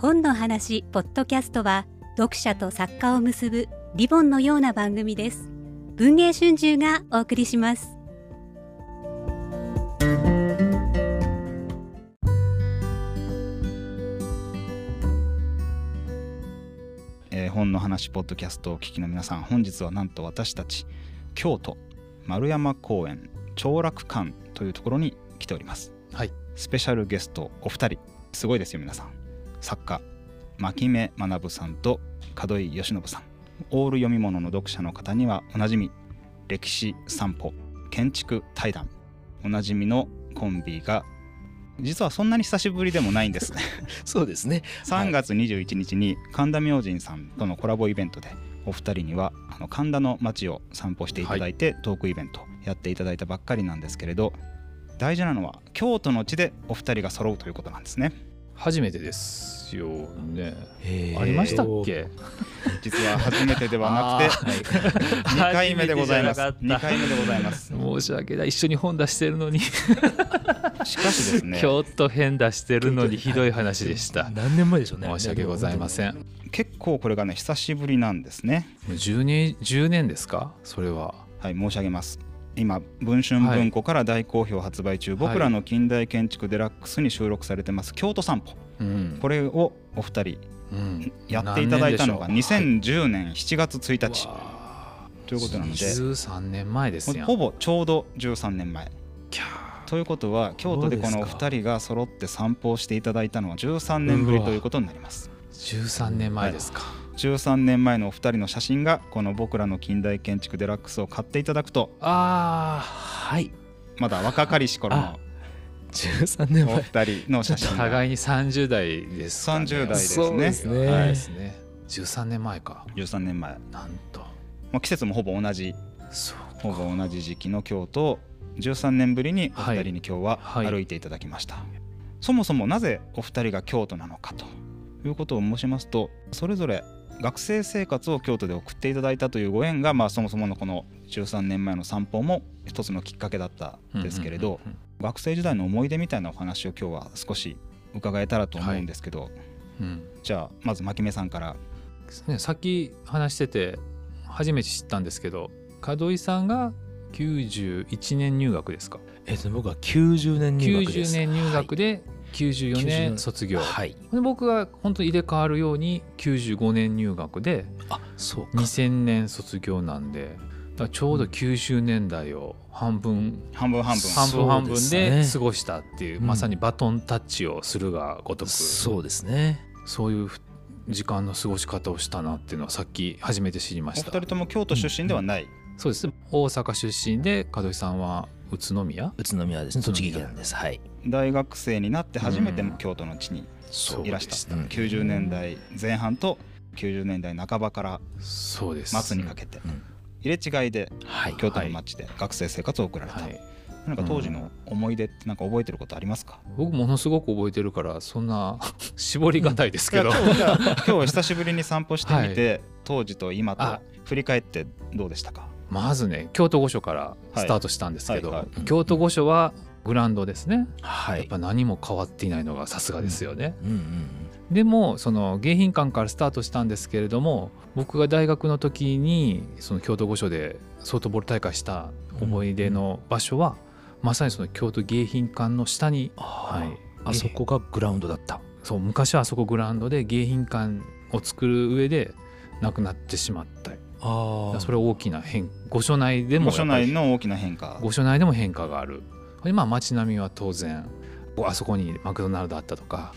本の話ポッドキャストは読者と作家を結ぶリボンのような番組です。文藝春秋がお送りします。えー本の話ポッドキャストをお聞きの皆さん本日はなんと私たち京都丸山公園長楽館というところに来ております。はい。スペシャルゲストお二人すごいですよ皆さん作家牧目学さんと門井義信さん。オール読み物の読者の方にはおなじみ歴史散歩建築対談。おなじみのコンビが実はそんなに久しぶりでもないんです そうですね。3月21日に神田明神さんとのコラボイベントでお二人にはあの神田の街を散歩していただいて、トークイベントやっていただいたばっかりなんですけれど大事なのは京都の地でお二人が揃うということなんですね初めてですよね。ありましたっけ？実は初めてではなくて2 回目でございます初めてじゃなかった2回目でございます申し訳ない。一緒に本出してるのに、しかしですね京都編出してるのにひどい話でした。何年前でしょうね申し訳ございません。も結構これがね久しぶりなんですねう10年10年ですか？それは。はい申し上げます今文春文庫から大好評発売中、僕らの近代建築デラックスに収録されてます。京都散歩。うん。これをお二人うん。やっていただいたのが何年でしょう2010年7月1日。わということなので。13年前です。ほぼちょうど13年前。ということは京都でこのお二人が揃って散歩をしていただいたのは13年ぶりということになります。ー13年前ですか。13年前のお二人の写真がこの僕らの近代建築デラックスを買っていただくと。ああはい。まだ若かりし頃の。13年お前二人の写真が。互いに30代ですかね。30代ですそうねですね。はい。ですね。13年前か。13年前、なんと。まあ、季節もほぼ同じ。そうほぼ同じ時期の京都を13年ぶりにお二人に今日ははい。歩いていただきました、そもそもなぜお二人が京都なのかということを申しますとそれぞれ学生生活を京都で送っていただいたというご縁が、まあ、そもそものこの13年前の散歩も一つのきっかけだったんですけれど、うんうんうん学生時代の思い出みたいなお話を今日は少し伺えたらと思うんですけど、うん。じゃあまず牧目さんから。ね、さっき話してて初めて知ったんですけど門井さんが91年入学ですか？えっと僕は90年入学です。90年入学で94年。卒業、はい。で僕が本当に入れ替わるように95年入学であそうか。2000年卒業なんでだからちょうど90年代を半分半分半分。半分半分で過ごしたっていううん。まさにバトンタッチをするがごとく。そうですね。そういう時間の過ごし方をしたなっていうのはさっき初めて知りまお二した人とも京都出身ではない、そうです。大阪出身で門井さんは宇都宮？宇都宮です。ね栃木県です。はい。大学生になって初めてうん京都の地にそういらした、うん90年代前半と90年代半ばからそうです。末にかけて、うん。入れ違いではい。京都の街で学生生活を送られた、はい。なん。か当時の思い出ってなんか覚えてることありますか、僕ものすごく覚えてるからそんな 絞りがたいですけど、今日久しぶりに散歩してみて、当時と今とあ振り返ってどうでしたかまずね京都御所からスタートしたんですけど、はいはい。はい京都御所はグランドですね、はい。やっぱ何も変わっていないのがさすがですよね、うん。うんでもその迎賓館からスタートしたんですけれども僕が大学の時にその京都御所でソフトボール大会した思い出の場所は、まさにその京都迎賓館の下に、ははい。い、あそこがグラウンドだった。そう昔はあそこグラウンドで迎賓館を作る上でなくなってしまったあそれは大きな変御所内でも御所内の大きな変化。御所内でも変化がある。でまあ街並みは当然あそこにマクドナルドあったとか、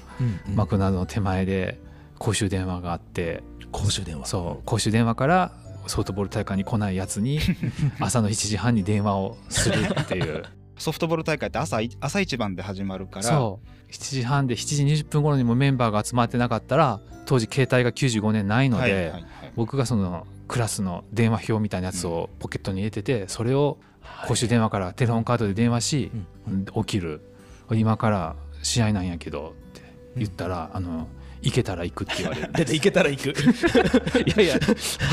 マクドナルドの手前で公衆電話があって公衆電話。そう公衆電話からソフトボール大会に来ないやつに 朝の7時半に電話をするっていう。ソフトボール大会って朝い朝一番で始まるからそう。7時半で7時20分頃にもメンバーが集まってなかったら当時携帯が95年ないので、はいはいはい。僕がそのクラスの電話表みたいなやつをポケットに入れててそれを公衆電話からテレホンカードで電話し起きる。今から試合なんやけどって言ったらあの行けたら行くって言われる。出て行けたら行く。いやいや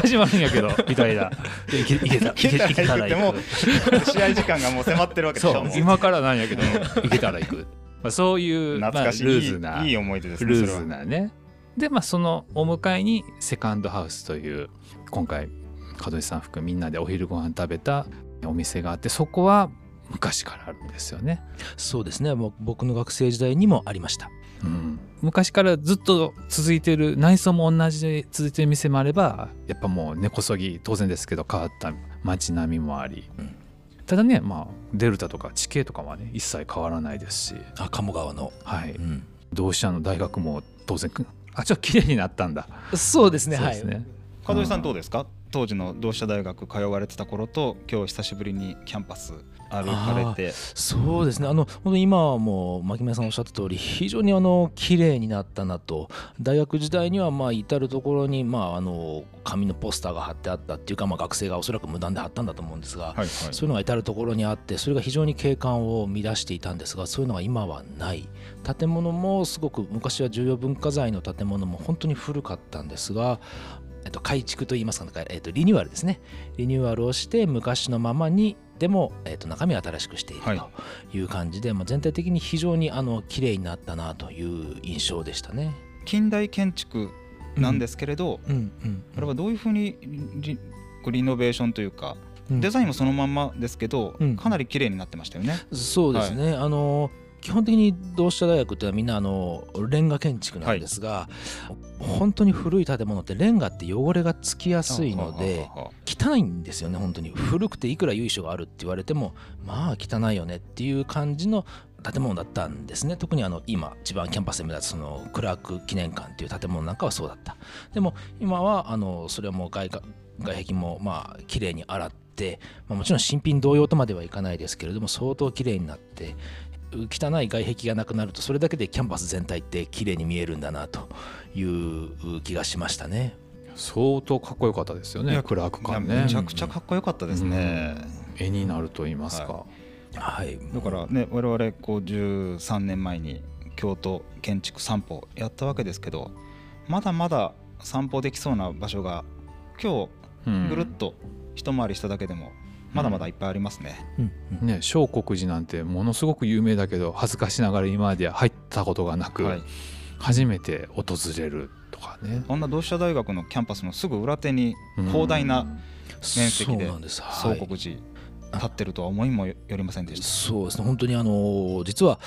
始まるんやけどみたいな。行け行けた行けたら行く。試合時間がもう迫ってるわけでしょ。もうそう。今からなんやけど行けたら行く、まあ、そういう、まあ、懐かしい、ルーズないいい思い出ですねルーズなねでまあそのお迎えにセカンドハウスという今回門井さん含めみんなでお昼ご飯食べたお店があってそこは昔からあるんですよね。そうですね。もう僕の学生時代にもありました。うん、昔からずっと続いてる内装も同じで続いてる店もあればやっぱもう根こそぎ当然ですけど変わった街並みもあり、うん。ただねまあデルタとか地形とかはね一切変わらないですし、あ鴨川の、はい、うん。同志社の大学も当然あちょっと綺麗になったんだ。そうですねそうですね、門井さんどうでですか？当時の同志社大学通われてた頃と今日久しぶりにキャンパス歩かれて。そうですね。あの本当に今はもう牧村さんおっしゃった通り非常にあの綺麗になったなと。大学時代にはまあ至る所にまああの紙のポスターが貼ってあったっていうかまあ学生がおそらく無断で貼ったんだと思うんですが、はいはい。そういうのが至る所にあってそれが非常に景観を乱していたんですがそういうのが今はない。建物もすごく昔は重要文化財の建物も本当に古かったんですが、えっと、改築といいますか、えっと、リニューアルですね。リニューアルをして昔のままにでも、えっと、中身を新しくしているはい。という感じで、まあ、全体的に非常にあの綺麗になったなという印象でしたね。近代建築なんですけれど、うんうんこれはどういうふうにリリノベーションというか、うん。デザインもそのまんまですけど、うん。かなり綺麗になってましたよね。そうですね、あの基本的に同志社大学っていうのはみんなあのレンガ建築なんですが、本当に古い建物ってレンガって汚れがつきやすいので汚いんですよね本当に。古くていくら由緒があるって言われてもまあ汚いよねっていう感じの建物だったんですね。特にあの今一番キャンパスで目立つそのクラーク記念館っていう建物なんかはそうだった。でも今はあのそれはもう外か外壁もまあ綺麗に洗って、まあ、もちろん新品同様とまではいかないですけれども相当綺麗になって汚い外壁がなくなるとそれだけでキャンパス全体って綺麗に見えるんだなという気がしましたね。相当かっこよかったですよねクラークいや館ね。めちゃくちゃかっこよかったですね。絵になると言いますか、ははい、だからね我々こう13年前に京都建築散歩やったわけですけどまだまだ散歩できそうな場所が今うん。日ぐるっと一回りしただけでもまだまだいっぱいありますね。うんうん。ね聖国寺なんてものすごく有名だけど恥ずかしながら今まで入ったことがなく、はい、初めて訪れるとかね、そんな同志社大学のキャンパスのすぐ裏手にうん広大な面積でそうなんです、はい。宗国寺立ってるとは思いもよりませんでした。そうですね。本当にあの実は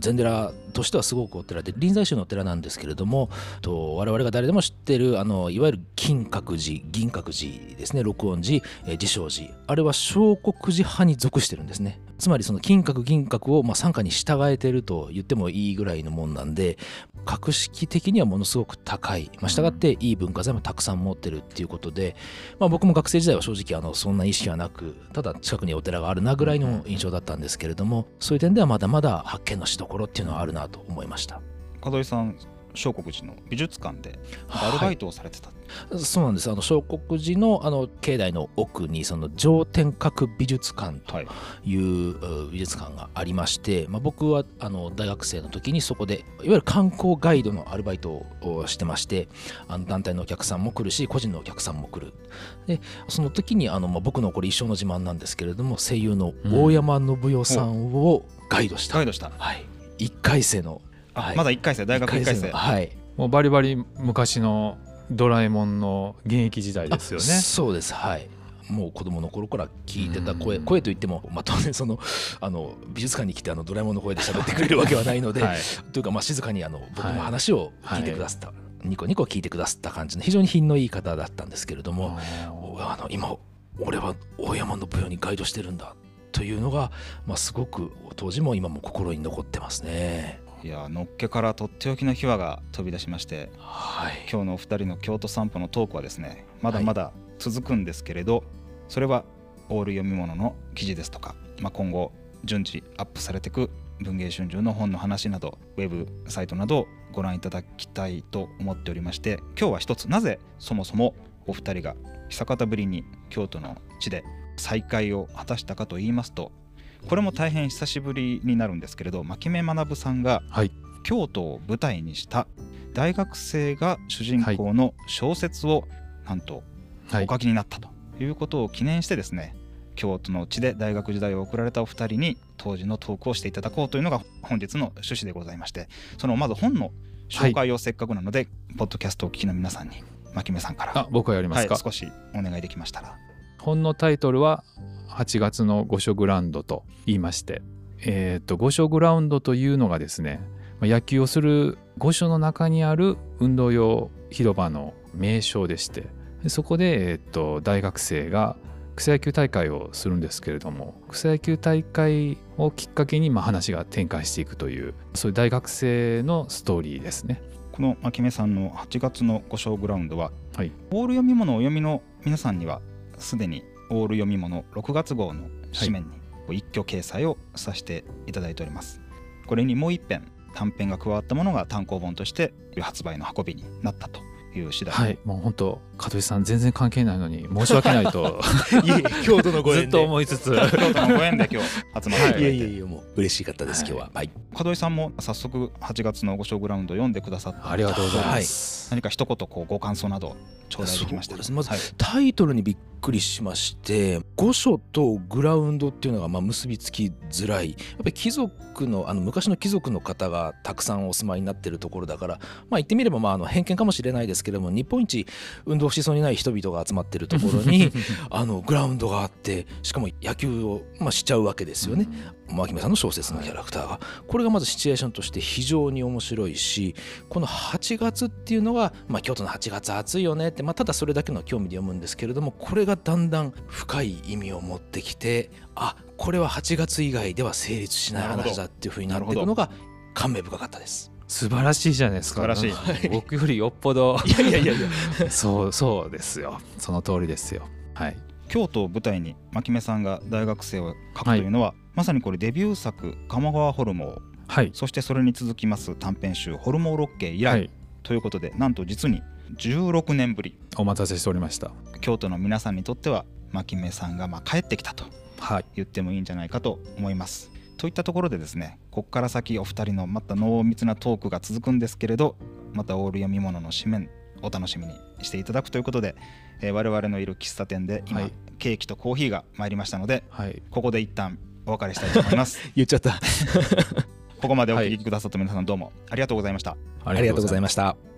禅寺としてはすごくお寺で臨済宗のお寺なんですけれどもと我々が誰でも知ってるあのいわゆる金閣寺銀閣寺ですね六音寺えー慈照寺。あれは小国寺派に属してるんですね。つまりその金閣銀閣をまあ傘下に従えてると言ってもいいぐらいのもんなんで格式的にはものすごく高い、まあ、従っていい文化財もたくさん持ってるっていうことで、まあ、僕も学生時代は正直あのそんな意識はなくただ近くにお寺があるなぐらいの印象だったんですけれどもそういう点ではまだまだ発見のしどころっていうのはあるなと思いました。門井さん聖国寺の美術館でアルバイトをされてた、そうなんです。あの聖国寺のあの境内の奥にその上天閣美術館とはい。いうう美術館がありまして、まあ、僕はあの大学生の時にそこでいわゆる観光ガイドのアルバイトをしてましてあの団体のお客さんも来るし個人のお客さんも来る。でその時にあの、まあ、僕のこれ一生の自慢なんですけれども声優の大山信代さんをガイドした、ガイドした。はい、1回生の、あ、はい。まだ1回生大学1回生のはい。もうバリバリ昔のドラえもんの現役時代ですよね。あそうですはい。もう子供の頃から聞いてた声、うん。声といっても、まあ、当然そのあの美術館に来てあのドラえもんの声で喋ってくれるわけはないので、はい。というかまあ静かにあの僕のはい話を聞いてくださった、ニコニコ聞いてくださった感じの非常に品のいい方だったんですけれども、おあの今俺は大山の舞踊にガイドしてるんだというのが、まあ、すごく当時も今も心に残ってますね。いやのっけからとっておきの秘話が飛び出しましてはい、今日のお二人の京都散歩のトークはですねまだまだ続くんですけれど、それはオール読み物の記事ですとか、まあ、今後順次アップされていく文芸春秋の本の話などウェブサイトなどをご覧いただきたいと思っておりまして今日は一つなぜそもそもお二人が久方ぶりに京都の地で再会を果たしたかと言いますとこれも大変久しぶりになるんですけれど牧目学さんがはい。京都を舞台にした大学生が主人公の小説をなんとはい。お書きになったということを記念してですね京都の地で大学時代を送られたお二人に当時のトークをしていただこうというのが本日の趣旨でございましてそのまず本の紹介をせっかくなので、ポッドキャストをお聞きの皆さんに牧目さんから。あ僕はやりますか、はい、少しお願いできましたら。本のタイトルは8月の御所グラウンドと言いましてえっ、と御所グラウンドというのがですねまあ野球をする御所の中にある運動用広場の名称でしてでそこで、えー、と大学生が草野球大会をするんですけれども草野球大会をきっかけにまあ話が展開していくというそういう大学生のストーリーですね。この牧目さんの8月の御所グラウンドは、はいオール読み物をお読みの皆さんにはすでにオール読み物6月号の紙面に一挙掲載をさせていただいております。これにもう一編短編が加わったものが単行本として発売の運びになったという次第。ではい、もう本当香取さん全然関係ないのに申し訳ないと いえいえ京都のごずっと縁で思いつつ。京都のご縁で今日集まっていただいて、いやいやいやもう嬉しかったです今日は。はい。門井さんも早速8月の御所グラウンド読んでくださった。ありがとうございます。何か一言こうご感想など頂戴できましたまずはい。タイトルにびっくりしまして御所とグラウンドっていうのがまあ結びつきづらい。やっぱり貴族のあの昔の貴族の方がたくさんお住まいになってるところだからまあ言ってみればまああの偏見かもしれないですけれども日本一運動しそうにない人々が集まってるところに あのグラウンドがあってしかも野球をまあしちゃうわけですよね。牧目さんの小説のキャラクターが。これがまずシチュエーションとして非常に面白いしこの8月っていうのは、まあ、京都の8月暑いよねって、まあ、ただそれだけの興味で読むんですけれどもこれがだんだん深い意味を持ってきてあこれは8月以外では成立しない話だっていうふうになっていくのが感銘深かったです。素晴らしいじゃないですか。素晴らしい僕よりよっぽど。いやいやいやいや そうそうですよ。その通りですよ。はい。京都を舞台に牧目さんが大学生を書くというのは、まさにこれデビュー作「鴨川ホルモン」はい。そしてそれに続きます短編集「ホルモン六景」以来、はい。ということでなんと実に16年ぶりお待たせしておりました。京都の皆さんにとっては牧目さんがまあ帰ってきたとはい。言ってもいいんじゃないかと思います。といったところでですねここから先お二人のまた濃密なトークが続くんですけれどまたオール読み物の紙面お楽しみにしていただくということで、えー我々のいる喫茶店で今、はいケーキとコーヒーが参りましたのではい。ここで一旦お別れしたいと思います 言っちゃった ここまでお聞きくださった皆さんどうもありがとうございましたありがとうございました。